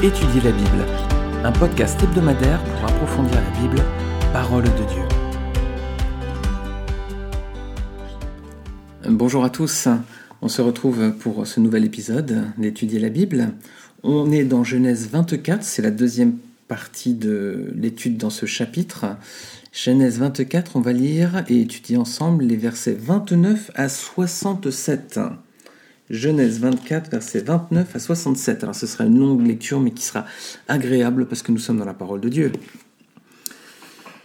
Étudier la Bible, un podcast hebdomadaire pour approfondir la Bible, parole de Dieu. Bonjour à tous, on se retrouve pour ce nouvel épisode d'Étudier la Bible. On est dans Genèse 24, c'est la deuxième partie de l'étude dans ce chapitre. Genèse 24, on va lire et étudier ensemble les versets 29 à 67. Genèse 24, versets 29 à 67. Alors ce sera une longue lecture, mais qui sera agréable parce que nous sommes dans la parole de Dieu.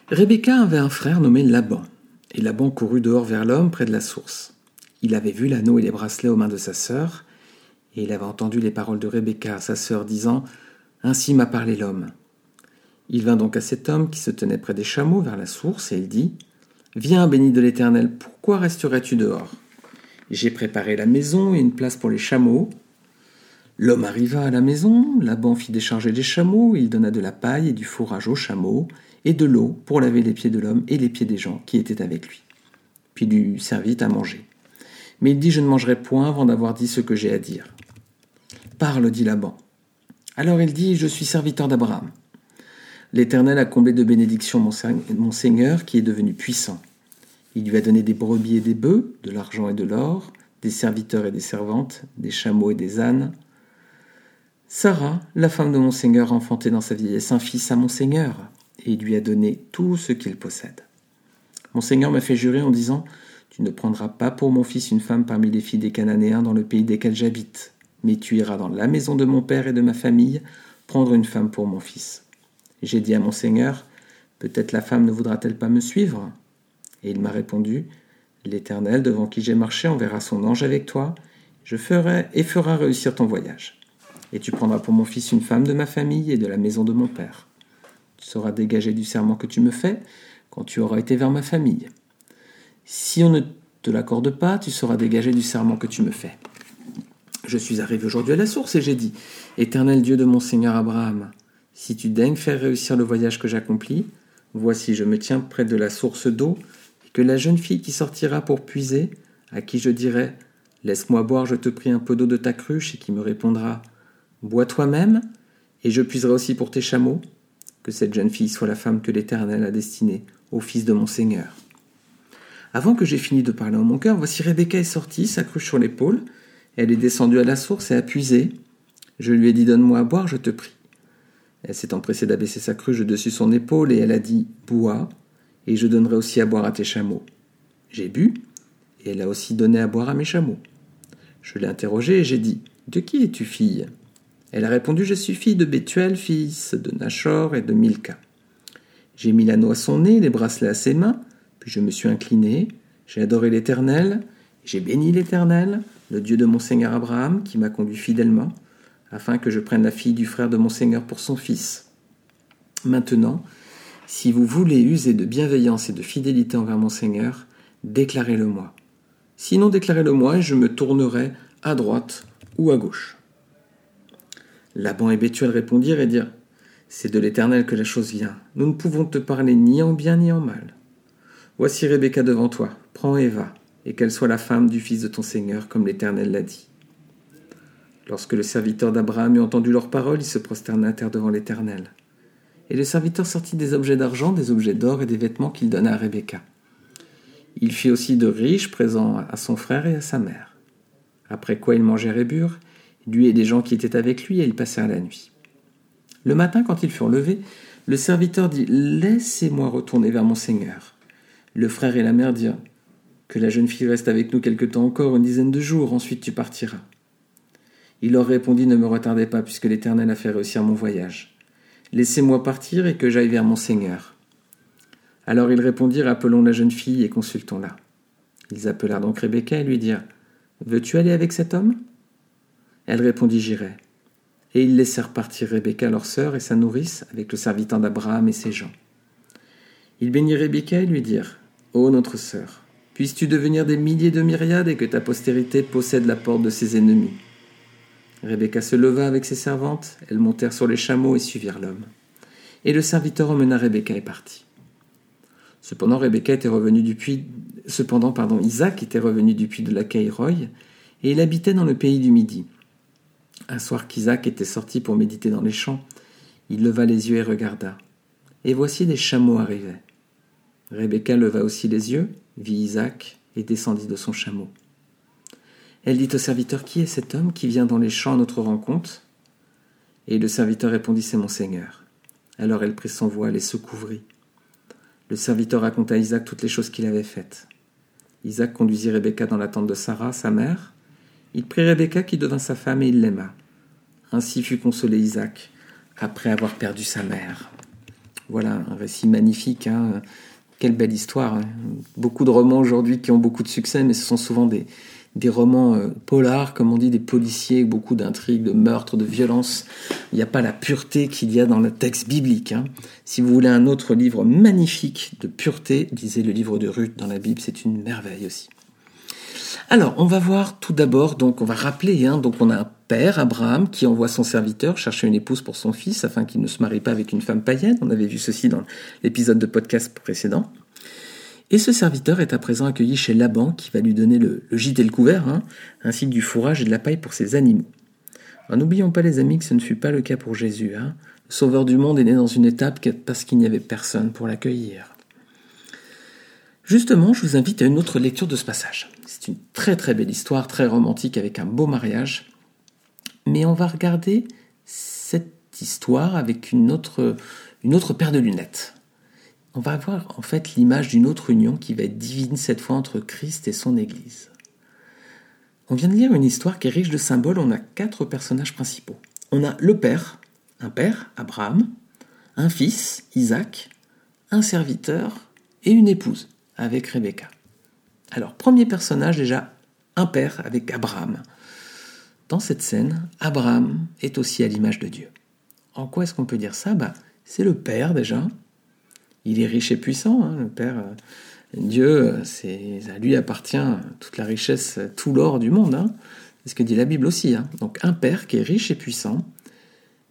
Rebecca avait un frère nommé Laban, et Laban courut dehors vers l'homme près de la source. Il avait vu l'anneau et les bracelets aux mains de sa sœur, et il avait entendu les paroles de Rebecca, sa sœur, disant Ainsi m'a parlé l'homme. Il vint donc à cet homme qui se tenait près des chameaux vers la source, et il dit Viens, béni de l'Éternel, pourquoi resterais-tu dehors? J'ai préparé la maison et une place pour les chameaux. L'homme arriva à la maison, Laban fit décharger les chameaux, il donna de la paille et du fourrage aux chameaux, et de l'eau pour laver les pieds de l'homme et les pieds des gens qui étaient avec lui. Puis lui servit à manger. Mais il dit Je ne mangerai point avant d'avoir dit ce que j'ai à dire. Parle, dit Laban. Alors il dit Je suis serviteur d'Abraham. L'Éternel a comblé de bénédictions mon Seigneur qui est devenu puissant. Il lui a donné des brebis et des bœufs, de l'argent et de l'or, des serviteurs et des servantes, des chameaux et des ânes. Sarah, la femme de mon Seigneur, a enfanté dans sa vieillesse un fils à mon Seigneur, et il lui a donné tout ce qu'il possède. Mon Seigneur m'a fait jurer en disant Tu ne prendras pas pour mon fils une femme parmi les filles des Cananéens dans le pays desquels j'habite, mais tu iras dans la maison de mon père et de ma famille prendre une femme pour mon fils. J'ai dit à mon Seigneur Peut-être la femme ne voudra-t-elle pas me suivre? Et il m'a répondu L'Éternel, devant qui j'ai marché, enverra son ange avec toi, je ferai et fera réussir ton voyage. Et tu prendras pour mon fils une femme de ma famille et de la maison de mon père. Tu seras dégagé du serment que tu me fais quand tu auras été vers ma famille. Si on ne te l'accorde pas, tu seras dégagé du serment que tu me fais. Je suis arrivé aujourd'hui à la source et j'ai dit Éternel Dieu de mon Seigneur Abraham, si tu daignes faire réussir le voyage que j'accomplis, voici je me tiens près de la source d'eau que la jeune fille qui sortira pour puiser, à qui je dirai Laisse-moi boire, je te prie un peu d'eau de ta cruche, et qui me répondra Bois toi-même, et je puiserai aussi pour tes chameaux, que cette jeune fille soit la femme que l'Éternel a destinée au fils de mon Seigneur. Avant que j'aie fini de parler en mon cœur, voici Rebecca est sortie, sa cruche sur l'épaule. Elle est descendue à la source et a puisé. Je lui ai dit Donne-moi à boire, je te prie. Elle s'est empressée d'abaisser sa cruche dessus son épaule et elle a dit Bois et je donnerai aussi à boire à tes chameaux. J'ai bu, et elle a aussi donné à boire à mes chameaux. Je l'ai interrogée et j'ai dit De qui es-tu fille? Elle a répondu Je suis fille de Bethuel, fils de Nachor et de Milka. J'ai mis l'anneau à son nez, les bracelets à ses mains, puis je me suis incliné, j'ai adoré l'Éternel, j'ai béni l'Éternel, le Dieu de mon Seigneur Abraham, qui m'a conduit fidèlement, afin que je prenne la fille du frère de mon Seigneur pour son fils. Maintenant, si vous voulez user de bienveillance et de fidélité envers mon Seigneur, déclarez-le-moi. Sinon, déclarez-le-moi et je me tournerai à droite ou à gauche. Laban et Bethuel répondirent et dirent C'est de l'Éternel que la chose vient. Nous ne pouvons te parler ni en bien ni en mal. Voici Rebecca devant toi. Prends et va, et qu'elle soit la femme du fils de ton Seigneur, comme l'Éternel l'a dit. Lorsque le serviteur d'Abraham eut entendu leurs paroles, il se prosterna à terre devant l'Éternel. Et le serviteur sortit des objets d'argent, des objets d'or et des vêtements qu'il donna à Rebecca. Il fit aussi de riches présents à son frère et à sa mère. Après quoi ils mangèrent et burent, lui et des gens qui étaient avec lui, et ils passèrent la nuit. Le matin, quand ils furent levés, le serviteur dit Laissez-moi retourner vers mon Seigneur. Le frère et la mère dirent Que la jeune fille reste avec nous quelque temps encore, une dizaine de jours, ensuite tu partiras. Il leur répondit Ne me retardez pas, puisque l'Éternel a fait réussir mon voyage. Laissez-moi partir et que j'aille vers mon Seigneur. Alors ils répondirent Appelons la jeune fille et consultons-la. Ils appelèrent donc Rebecca et lui dirent Veux-tu aller avec cet homme? Elle répondit J'irai. Et ils laissèrent partir Rebecca, leur sœur, et sa nourrice, avec le serviteur d'Abraham et ses gens. Ils bénirent Rebecca et lui dirent Ô notre sœur, puisses-tu devenir des milliers de myriades et que ta postérité possède la porte de ses ennemis? Rebecca se leva avec ses servantes, elles montèrent sur les chameaux et suivirent l'homme. Et le serviteur emmena Rebecca et partit. Cependant, Rebecca était revenu du Isaac était revenu du puits de la Caïroï, et il habitait dans le pays du Midi. Un soir qu'Isaac était sorti pour méditer dans les champs, il leva les yeux et regarda. Et voici des chameaux arrivaient. Rebecca leva aussi les yeux, vit Isaac et descendit de son chameau. Elle dit au serviteur Qui est cet homme qui vient dans les champs à notre rencontre? Et le serviteur répondit C'est mon Seigneur. Alors elle prit son voile et se couvrit. Le serviteur raconta à Isaac toutes les choses qu'il avait faites. Isaac conduisit Rebecca dans la tente de Sarah, sa mère. Il prit Rebecca qui devint sa femme et il l'aima. Ainsi fut consolé Isaac après avoir perdu sa mère. Voilà un récit magnifique. Hein quelle belle histoire. Hein. Beaucoup de romans aujourd'hui qui ont beaucoup de succès, mais ce sont souvent des, des romans euh, polars, comme on dit, des policiers, beaucoup d'intrigues, de meurtres, de violences. Il n'y a pas la pureté qu'il y a dans le texte biblique. Hein. Si vous voulez un autre livre magnifique de pureté, lisez le livre de Ruth dans la Bible, c'est une merveille aussi. Alors, on va voir tout d'abord, donc on va rappeler, hein, donc on a un père, Abraham, qui envoie son serviteur chercher une épouse pour son fils afin qu'il ne se marie pas avec une femme païenne. On avait vu ceci dans l'épisode de podcast précédent. Et ce serviteur est à présent accueilli chez Laban, qui va lui donner le, gîte et le couvert, hein, ainsi que du fourrage et de la paille pour ses animaux. N'oublions pas, les amis, que ce ne fut pas le cas pour Jésus. Hein. Le Sauveur du monde est né dans une étape parce qu'il n'y avait personne pour l'accueillir. Justement, je vous invite à une autre lecture de ce passage. C'est une très très belle histoire, très romantique, avec un beau mariage. Mais on va regarder cette histoire avec une autre, une autre paire de lunettes on va avoir en fait l'image d'une autre union qui va être divine cette fois entre Christ et son Église. On vient de lire une histoire qui est riche de symboles. On a quatre personnages principaux. On a le père, un père, Abraham, un fils, Isaac, un serviteur et une épouse, avec Rebecca. Alors, premier personnage déjà, un père avec Abraham. Dans cette scène, Abraham est aussi à l'image de Dieu. En quoi est-ce qu'on peut dire ça? Bah, C'est le père déjà, il est riche et puissant, hein, le Père. Euh, Dieu, à lui appartient toute la richesse, tout l'or du monde. Hein. C'est ce que dit la Bible aussi. Hein. Donc un Père qui est riche et puissant,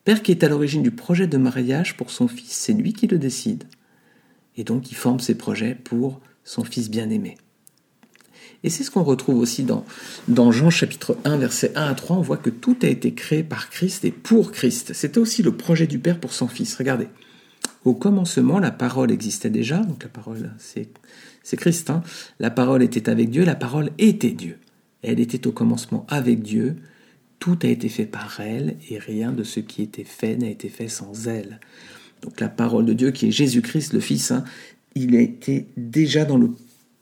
Père qui est à l'origine du projet de mariage pour son fils, c'est lui qui le décide. Et donc il forme ses projets pour son fils bien-aimé. Et c'est ce qu'on retrouve aussi dans, dans Jean chapitre 1, versets 1 à 3. On voit que tout a été créé par Christ et pour Christ. C'était aussi le projet du Père pour son Fils. Regardez. Au commencement, la parole existait déjà, donc la parole, c'est Christ. Hein. La parole était avec Dieu, la parole était Dieu. Elle était au commencement avec Dieu. Tout a été fait par elle et rien de ce qui était fait n'a été fait sans elle. Donc la parole de Dieu qui est Jésus-Christ, le Fils, hein, il était déjà dans le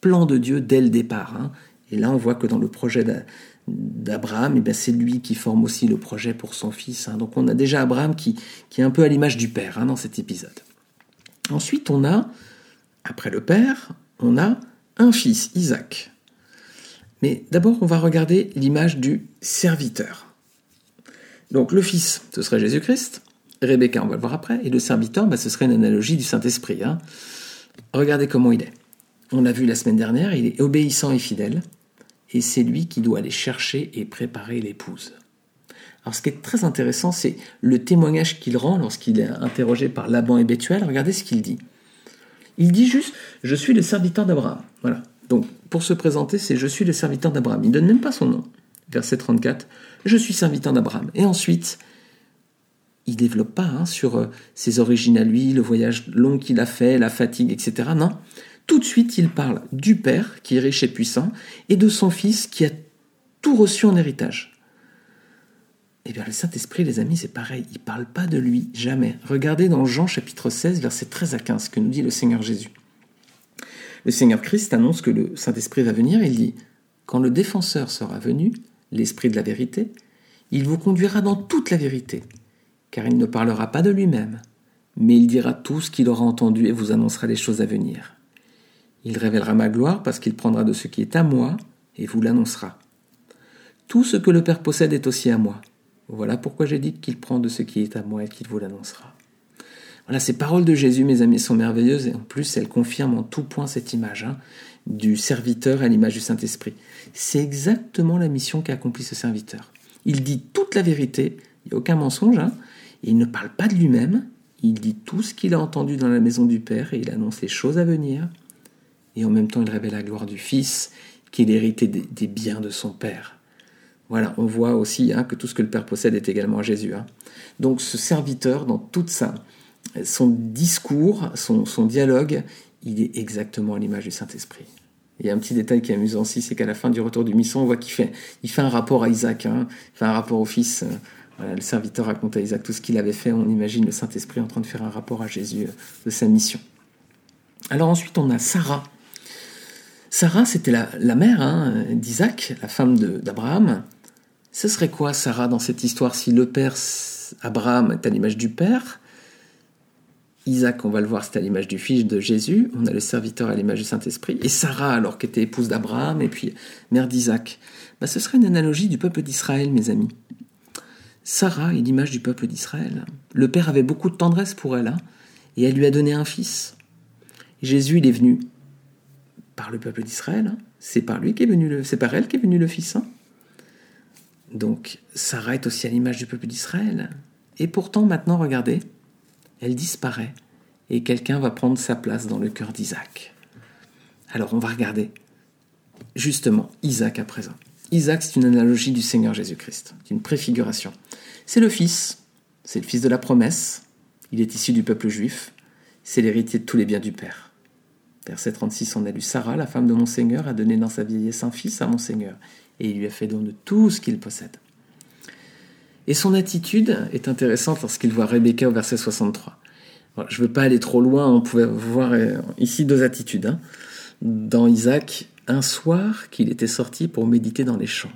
plan de Dieu dès le départ. Hein. Et là, on voit que dans le projet d'Abraham, eh c'est lui qui forme aussi le projet pour son fils. Donc on a déjà Abraham qui est un peu à l'image du Père dans cet épisode. Ensuite, on a, après le père, on a un fils, Isaac. Mais d'abord, on va regarder l'image du serviteur. Donc le fils, ce serait Jésus-Christ. Rebecca, on va le voir après. Et le serviteur, bah, ce serait une analogie du Saint-Esprit. Hein. Regardez comment il est. On l'a vu la semaine dernière, il est obéissant et fidèle. Et c'est lui qui doit aller chercher et préparer l'épouse. Alors ce qui est très intéressant, c'est le témoignage qu'il rend lorsqu'il est interrogé par Laban et Bethuel. Regardez ce qu'il dit. Il dit juste Je suis le serviteur d'Abraham. Voilà. Donc pour se présenter, c'est Je suis le serviteur d'Abraham. Il ne donne même pas son nom. Verset 34 Je suis serviteur d'Abraham. Et ensuite, il développe pas hein, sur euh, ses origines à lui, le voyage long qu'il a fait, la fatigue, etc. Non. Tout de suite, il parle du Père, qui est riche et puissant, et de son Fils, qui a tout reçu en héritage. Eh bien, le Saint-Esprit, les amis, c'est pareil. Il ne parle pas de lui, jamais. Regardez dans Jean chapitre 16, versets 13 à 15, ce que nous dit le Seigneur Jésus. Le Seigneur Christ annonce que le Saint-Esprit va venir. Il dit Quand le défenseur sera venu, l'Esprit de la vérité, il vous conduira dans toute la vérité, car il ne parlera pas de lui-même, mais il dira tout ce qu'il aura entendu et vous annoncera les choses à venir. Il révélera ma gloire parce qu'il prendra de ce qui est à moi et vous l'annoncera. Tout ce que le Père possède est aussi à moi. Voilà pourquoi j'ai dit qu'il prend de ce qui est à moi et qu'il vous l'annoncera. Voilà, ces paroles de Jésus, mes amis, sont merveilleuses et en plus, elles confirment en tout point cette image hein, du serviteur à l'image du Saint-Esprit. C'est exactement la mission qu'a accompli ce serviteur. Il dit toute la vérité, il n'y a aucun mensonge, hein, il ne parle pas de lui-même, il dit tout ce qu'il a entendu dans la maison du Père et il annonce les choses à venir. Et en même temps, il révèle la gloire du Fils, qui est l'hérité des biens de son Père. Voilà, on voit aussi hein, que tout ce que le Père possède est également à Jésus. Hein. Donc ce serviteur, dans toute sa, son discours, son, dialogue, il est exactement à l'image du Saint-Esprit. Il y a un petit détail qui est amusant aussi, c'est qu'à la fin du retour du mission, on voit qu'il fait, un rapport à Isaac, hein, il fait un rapport au Fils. Euh, le serviteur raconte à Isaac tout ce qu'il avait fait. On imagine le Saint-Esprit en train de faire un rapport à Jésus euh, de sa mission. Alors ensuite, on a Sarah. Sarah, c'était la, mère d'Isaac, la femme d'Abraham. Ce serait quoi, Sarah, dans cette histoire, si le père Abraham est à l'image du père? Isaac, on va le voir, c'est à l'image du fils de Jésus. On a le serviteur à l'image du Saint-Esprit. Et Sarah, alors qu'elle était épouse d'Abraham et puis mère d'Isaac. Bah, ce serait une analogie du peuple d'Israël, mes amis. Sarah est l'image du peuple d'Israël. Le père avait beaucoup de tendresse pour elle, hein, et elle lui a donné un fils. Jésus, il est venu par le peuple d'Israël. Hein. C'est par lui venu le, elle qui est venu le fils. Hein. Donc Sarah est aussi à l'image du peuple d'Israël. Et pourtant, maintenant, regardez, elle disparaît et quelqu'un va prendre sa place dans le cœur d'Isaac. Alors on va regarder justement Isaac à présent. Isaac, c'est une analogie du Seigneur Jésus-Christ, une préfiguration. C'est le Fils, c'est le Fils de la promesse, il est issu du peuple juif, c'est l'héritier de tous les biens du Père. Verset 36, on a lu Sarah, la femme de mon Seigneur, a donné dans sa vieillesse un fils à mon Seigneur, et il lui a fait don de tout ce qu'il possède. Et son attitude est intéressante lorsqu'il voit Rebecca au verset 63. je ne veux pas aller trop loin, on pouvait voir euh, ici deux attitudes. Hein. Dans Isaac, un soir qu'il était sorti pour méditer dans les champs.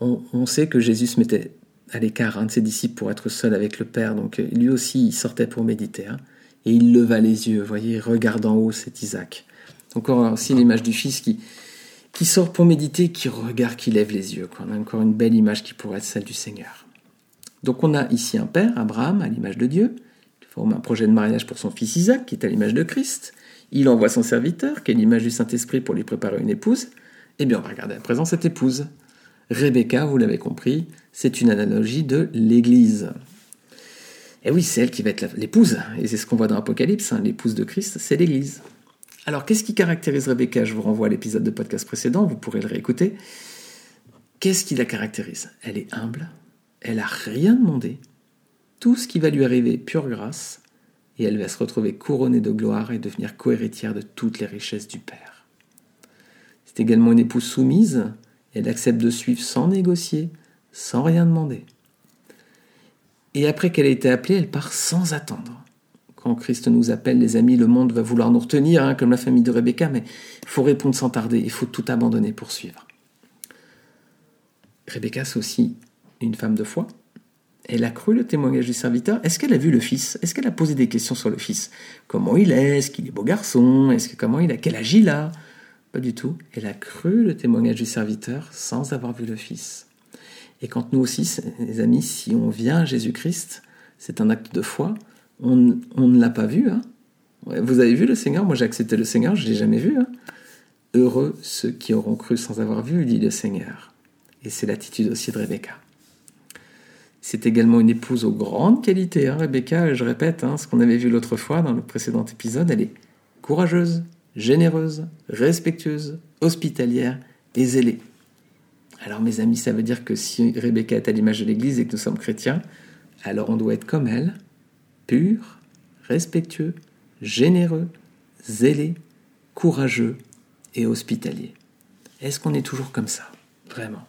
On, sait que Jésus se mettait à l'écart un de ses disciples pour être seul avec le Père, donc euh, lui aussi il sortait pour méditer. Hein. Et il leva les yeux, voyez, regarde en haut, c'est Isaac. Encore aussi l'image du Fils qui, qui sort pour méditer, qui regarde, qui lève les yeux. On a encore une belle image qui pourrait être celle du Seigneur. Donc on a ici un père, Abraham, à l'image de Dieu, qui forme un projet de mariage pour son fils Isaac, qui est à l'image de Christ. Il envoie son serviteur, qui est l'image du Saint-Esprit, pour lui préparer une épouse. Eh bien, on va regarder à présent cette épouse. Rebecca, vous l'avez compris, c'est une analogie de l'Église. Et oui, c'est elle qui va être l'épouse, et c'est ce qu'on voit dans l'Apocalypse, hein. l'épouse de Christ, c'est l'Église. Alors, qu'est-ce qui caractérise Rebecca? Je vous renvoie à l'épisode de podcast précédent, vous pourrez le réécouter. Qu'est-ce qui la caractérise? Elle est humble, elle n'a rien demandé, tout ce qui va lui arriver pure grâce, et elle va se retrouver couronnée de gloire et devenir cohéritière de toutes les richesses du Père. C'est également une épouse soumise, elle accepte de suivre sans négocier, sans rien demander. Et après qu'elle a été appelée, elle part sans attendre quand Christ nous appelle, les amis, le monde va vouloir nous retenir, hein, comme la famille de Rebecca, mais il faut répondre sans tarder, il faut tout abandonner pour suivre. Rebecca, c'est aussi une femme de foi. Elle a cru le témoignage du serviteur. Est-ce qu'elle a vu le fils? Est-ce qu'elle a posé des questions sur le fils? Comment il est? Est-ce qu'il est beau garçon? Est-ce que comment il a Quel Pas du tout. Elle a cru le témoignage du serviteur sans avoir vu le fils. Et quand nous aussi, les amis, si on vient à Jésus-Christ, c'est un acte de foi, on, ne l'a pas vu. Hein. Vous avez vu le Seigneur? Moi j'ai accepté le Seigneur, je ne l'ai jamais vu. Hein. Heureux ceux qui auront cru sans avoir vu, dit le Seigneur. Et c'est l'attitude aussi de Rebecca. C'est également une épouse aux grandes qualités. Hein, Rebecca, je répète, ce qu'on avait vu l'autre fois dans le précédent épisode, elle est courageuse, généreuse, respectueuse, hospitalière et zélée. Alors mes amis, ça veut dire que si Rebecca est à l'image de l'Église et que nous sommes chrétiens, alors on doit être comme elle, pur, respectueux, généreux, zélé, courageux et hospitalier. Est-ce qu'on est toujours comme ça? Vraiment.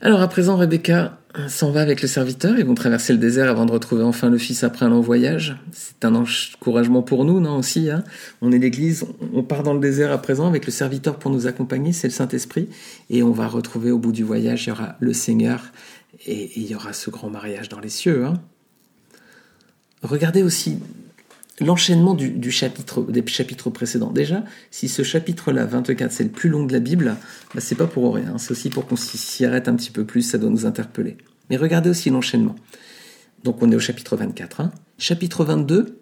Alors à présent, Rebecca s'en va avec le serviteur. Ils vont traverser le désert avant de retrouver enfin le fils après un long voyage. C'est un encouragement pour nous, non aussi. Hein on est l'Église, on part dans le désert à présent avec le serviteur pour nous accompagner, c'est le Saint-Esprit. Et on va retrouver au bout du voyage, il y aura le Seigneur et il y aura ce grand mariage dans les cieux. Hein Regardez aussi l'enchaînement du, chapitre, des chapitres précédents. Déjà, si ce chapitre-là, 24, c'est le plus long de la Bible, bah, c'est pas pour rien. C'est aussi pour qu'on s'y arrête un petit peu plus, ça doit nous interpeller. Mais regardez aussi l'enchaînement. Donc on est au chapitre 24. Hein. Chapitre 22,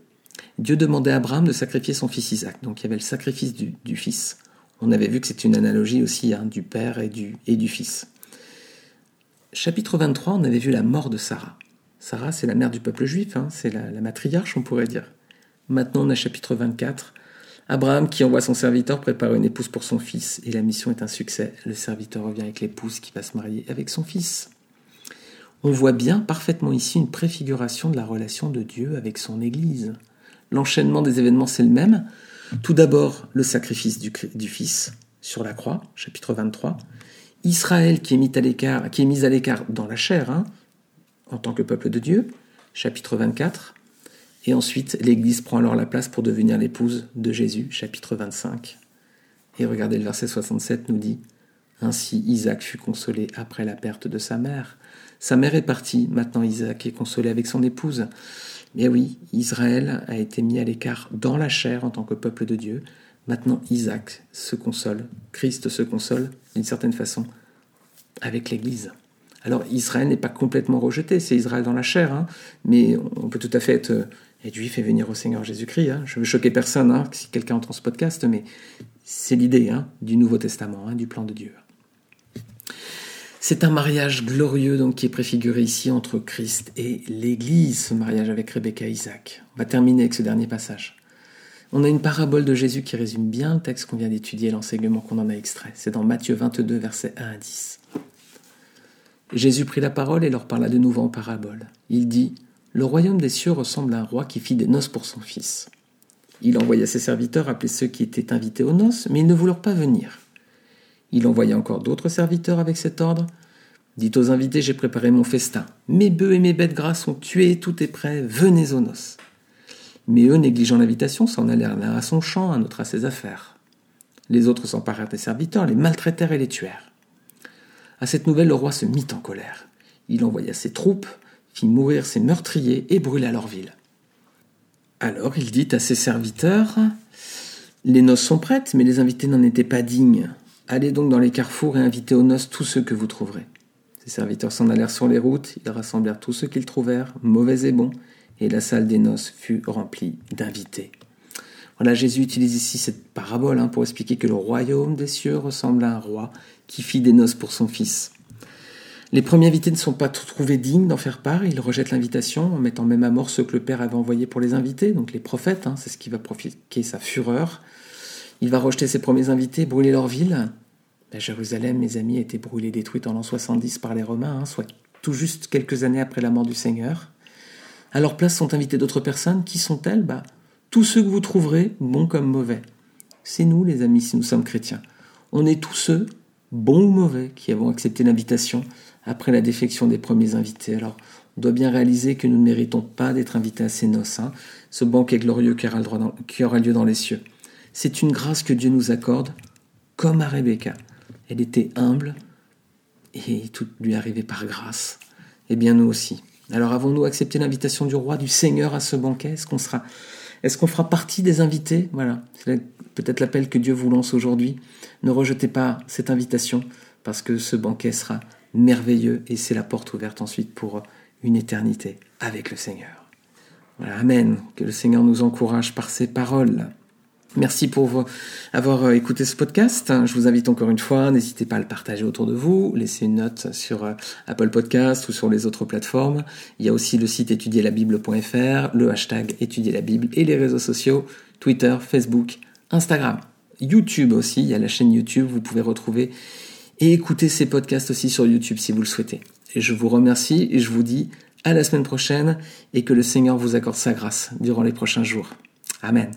Dieu demandait à Abraham de sacrifier son fils Isaac. Donc il y avait le sacrifice du, fils. On avait vu que c'est une analogie aussi hein, du père et du, fils. Chapitre 23, on avait vu la mort de Sarah. Sarah, c'est la mère du peuple juif, hein, c'est la, matriarche, on pourrait dire. Maintenant, on a chapitre 24, Abraham qui envoie son serviteur préparer une épouse pour son fils et la mission est un succès. Le serviteur revient avec l'épouse qui va se marier avec son fils. On voit bien parfaitement ici une préfiguration de la relation de Dieu avec son Église. L'enchaînement des événements, c'est le même. Tout d'abord, le sacrifice du, Fils sur la croix, chapitre 23. Israël qui est mis à l'écart, est mis à l'écart dans la chair, hein, en tant que peuple de Dieu, chapitre 24. Et ensuite, l'Église prend alors la place pour devenir l'épouse de Jésus, chapitre 25. Et regardez, le verset 67 nous dit Ainsi Isaac fut consolé après la perte de sa mère. Sa mère est partie, maintenant Isaac est consolé avec son épouse. Mais oui, Israël a été mis à l'écart dans la chair en tant que peuple de Dieu. Maintenant Isaac se console, Christ se console d'une certaine façon avec l'Église. Alors Israël n'est pas complètement rejeté, c'est Israël dans la chair, hein, mais on peut tout à fait être, et venir au Seigneur Jésus-Christ. Hein. Je veux choquer personne hein, si quelqu'un entend ce podcast, mais c'est l'idée du Nouveau Testament, du plan de Dieu. C'est un mariage glorieux donc qui est préfiguré ici entre Christ et l'Église, ce mariage avec Rebecca et Isaac. On va terminer avec ce dernier passage. On a une parabole de Jésus qui résume bien le texte qu'on vient d'étudier, l'enseignement qu'on en a extrait. C'est dans Matthieu 22, versets 1 à 10. Jésus prit la parole et leur parla de nouveau en parabole. Il dit Le royaume des cieux ressemble à un roi qui fit des noces pour son fils. Il envoya ses serviteurs appeler ceux qui étaient invités aux noces, mais ils ne voulurent pas venir. Il envoya encore d'autres serviteurs avec cet ordre. Dit aux invités, j'ai préparé mon festin. Mes bœufs et mes bêtes grasses sont tués, tout est prêt, venez aux noces. Mais eux, négligeant l'invitation, s'en allèrent l'un à son champ, un autre à ses affaires. Les autres s'emparèrent des serviteurs, les maltraitèrent et les tuèrent. À cette nouvelle, le roi se mit en colère. Il envoya ses troupes, fit mourir ses meurtriers et brûla leur ville. Alors il dit à ses serviteurs Les noces sont prêtes, mais les invités n'en étaient pas dignes. Allez donc dans les carrefours et invitez aux noces tous ceux que vous trouverez. Ses serviteurs s'en allèrent sur les routes, ils rassemblèrent tous ceux qu'ils trouvèrent, mauvais et bons, et la salle des noces fut remplie d'invités. Voilà, Jésus utilise ici cette parabole hein, pour expliquer que le royaume des cieux ressemble à un roi qui fit des noces pour son fils. Les premiers invités ne sont pas trouvés dignes d'en faire part, ils rejettent l'invitation en mettant même à mort ceux que le Père avait envoyés pour les invités, donc les prophètes, hein, c'est ce qui va provoquer sa fureur. Il va rejeter ses premiers invités, brûler leur ville. Ben, Jérusalem, mes amis, a été brûlée, détruite en l'an 70 par les Romains, hein, soit tout juste quelques années après la mort du Seigneur. À leur place sont invités d'autres personnes. Qui sont-elles? Bah, Tous ceux que vous trouverez, bons comme mauvais. C'est nous, les amis, si nous sommes chrétiens. On est tous ceux, bons ou mauvais, qui avons accepté l'invitation après la défection des premiers invités. Alors, on doit bien réaliser que nous ne méritons pas d'être invités à ces noces, hein, ce banquet glorieux qui aura lieu dans les cieux. C'est une grâce que Dieu nous accorde, comme à Rebecca. Elle était humble et tout lui arrivait par grâce. Et bien nous aussi. Alors avons-nous accepté l'invitation du roi, du Seigneur à ce banquet? Est-ce qu'on sera, est-ce qu'on fera partie des invités? Voilà, c'est peut-être l'appel que Dieu vous lance aujourd'hui. Ne rejetez pas cette invitation parce que ce banquet sera merveilleux et c'est la porte ouverte ensuite pour une éternité avec le Seigneur. Voilà, Amen. Que le Seigneur nous encourage par ses paroles. Merci pour avoir euh, écouté ce podcast. Je vous invite encore une fois, n'hésitez pas à le partager autour de vous, laissez une note sur euh, Apple Podcast ou sur les autres plateformes. Il y a aussi le site étudierlabible.fr, le hashtag étudier la Bible et les réseaux sociaux, Twitter, Facebook, Instagram, YouTube aussi. Il y a la chaîne YouTube, vous pouvez retrouver et écouter ces podcasts aussi sur YouTube si vous le souhaitez. Je vous remercie et je vous dis à la semaine prochaine et que le Seigneur vous accorde sa grâce durant les prochains jours. Amen.